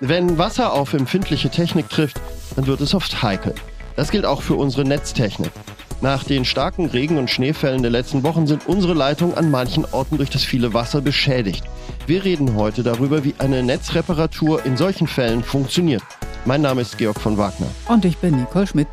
Wenn Wasser auf empfindliche Technik trifft, dann wird es oft heikel. Das gilt auch für unsere Netztechnik. Nach den starken Regen- und Schneefällen der letzten Wochen sind unsere Leitungen an manchen Orten durch das viele Wasser beschädigt. Wir reden heute darüber, wie eine Netzreparatur in solchen Fällen funktioniert. Mein Name ist Georg von Wagner. Und ich bin Nicole Schmidt.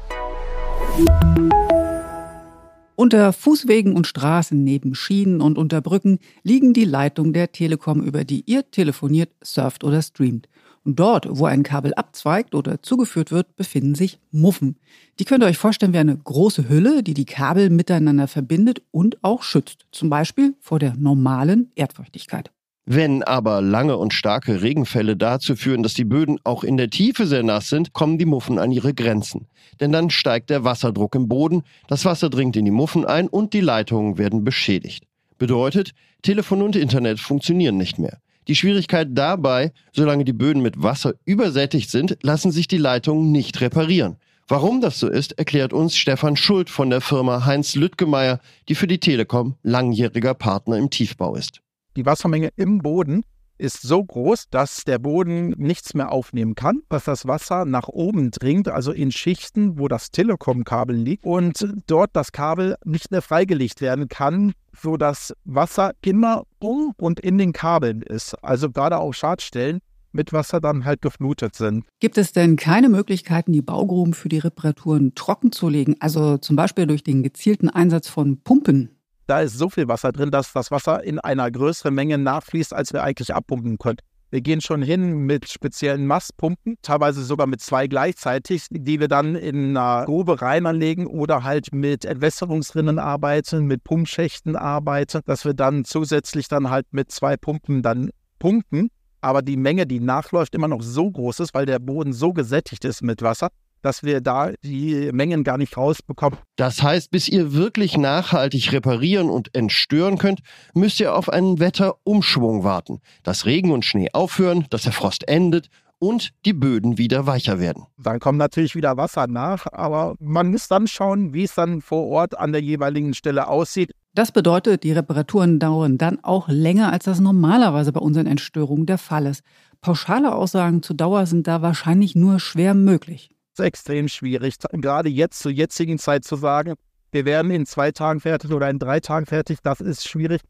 Unter Fußwegen und Straßen, neben Schienen und unter Brücken liegen die Leitungen der Telekom, über die ihr telefoniert, surft oder streamt. Und dort, wo ein Kabel abzweigt oder zugeführt wird, befinden sich Muffen. Die könnt ihr euch vorstellen wie eine große Hülle, die die Kabel miteinander verbindet und auch schützt. Zum Beispiel vor der normalen Erdfeuchtigkeit. Wenn aber lange und starke Regenfälle dazu führen, dass die Böden auch in der Tiefe sehr nass sind, kommen die Muffen an ihre Grenzen. Denn dann steigt der Wasserdruck im Boden, das Wasser dringt in die Muffen ein und die Leitungen werden beschädigt. Bedeutet, Telefon und Internet funktionieren nicht mehr. Die Schwierigkeit dabei, solange die Böden mit Wasser übersättigt sind, lassen sich die Leitungen nicht reparieren. Warum das so ist, erklärt uns Stefan Schuld von der Firma Heinz Lüttgemeier, die für die Telekom langjähriger Partner im Tiefbau ist. Die Wassermenge im Boden ist so groß, dass der Boden nichts mehr aufnehmen kann, dass das Wasser nach oben dringt, also in Schichten, wo das Telekom-Kabel liegt und dort das Kabel nicht mehr freigelegt werden kann, so dass Wasser immer um und in den Kabeln ist. Also gerade auch Schadstellen mit Wasser dann halt geflutet sind. Gibt es denn keine Möglichkeiten, die Baugruben für die Reparaturen trocken zu legen? Also zum Beispiel durch den gezielten Einsatz von Pumpen? Da ist so viel Wasser drin, dass das Wasser in einer größeren Menge nachfließt, als wir eigentlich abpumpen können. Wir gehen schon hin mit speziellen Masspumpen, teilweise sogar mit zwei gleichzeitig, die wir dann in einer Grube rein anlegen oder halt mit Entwässerungsrinnen arbeiten, mit Pumpschächten arbeiten, dass wir dann zusätzlich dann halt mit zwei Pumpen dann pumpen. Aber die Menge, die nachläuft, immer noch so groß ist, weil der Boden so gesättigt ist mit Wasser, dass wir da die Mengen gar nicht rausbekommen. Das heißt, bis ihr wirklich nachhaltig reparieren und entstören könnt, müsst ihr auf einen Wetterumschwung warten, dass Regen und Schnee aufhören, dass der Frost endet und die Böden wieder weicher werden. Dann kommt natürlich wieder Wasser nach, aber man muss dann schauen, wie es dann vor Ort an der jeweiligen Stelle aussieht. Das bedeutet, die Reparaturen dauern dann auch länger, als das normalerweise bei unseren Entstörungen der Fall ist. Pauschale Aussagen zur Dauer sind da wahrscheinlich nur schwer möglich ist extrem schwierig, gerade jetzt zur jetzigen Zeit zu sagen, wir werden in zwei Tagen fertig oder in drei Tagen fertig, das ist schwierig.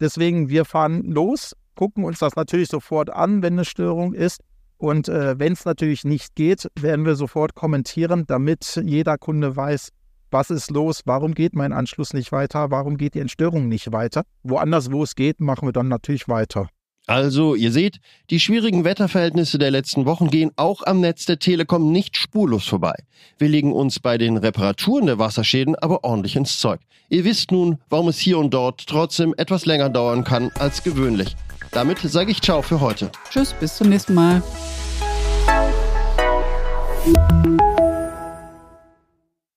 Deswegen, wir fahren los, gucken uns das natürlich sofort an, wenn eine Störung ist. Und äh, wenn es natürlich nicht geht, werden wir sofort kommentieren, damit jeder Kunde weiß, was ist los, warum geht mein Anschluss nicht weiter, warum geht die Entstörung nicht weiter. Woanders, wo es geht, machen wir dann natürlich weiter. Also, ihr seht, die schwierigen Wetterverhältnisse der letzten Wochen gehen auch am Netz der Telekom nicht spurlos vorbei. Wir legen uns bei den Reparaturen der Wasserschäden aber ordentlich ins Zeug. Ihr wisst nun, warum es hier und dort trotzdem etwas länger dauern kann als gewöhnlich. Damit sage ich Ciao für heute. Tschüss, bis zum nächsten Mal.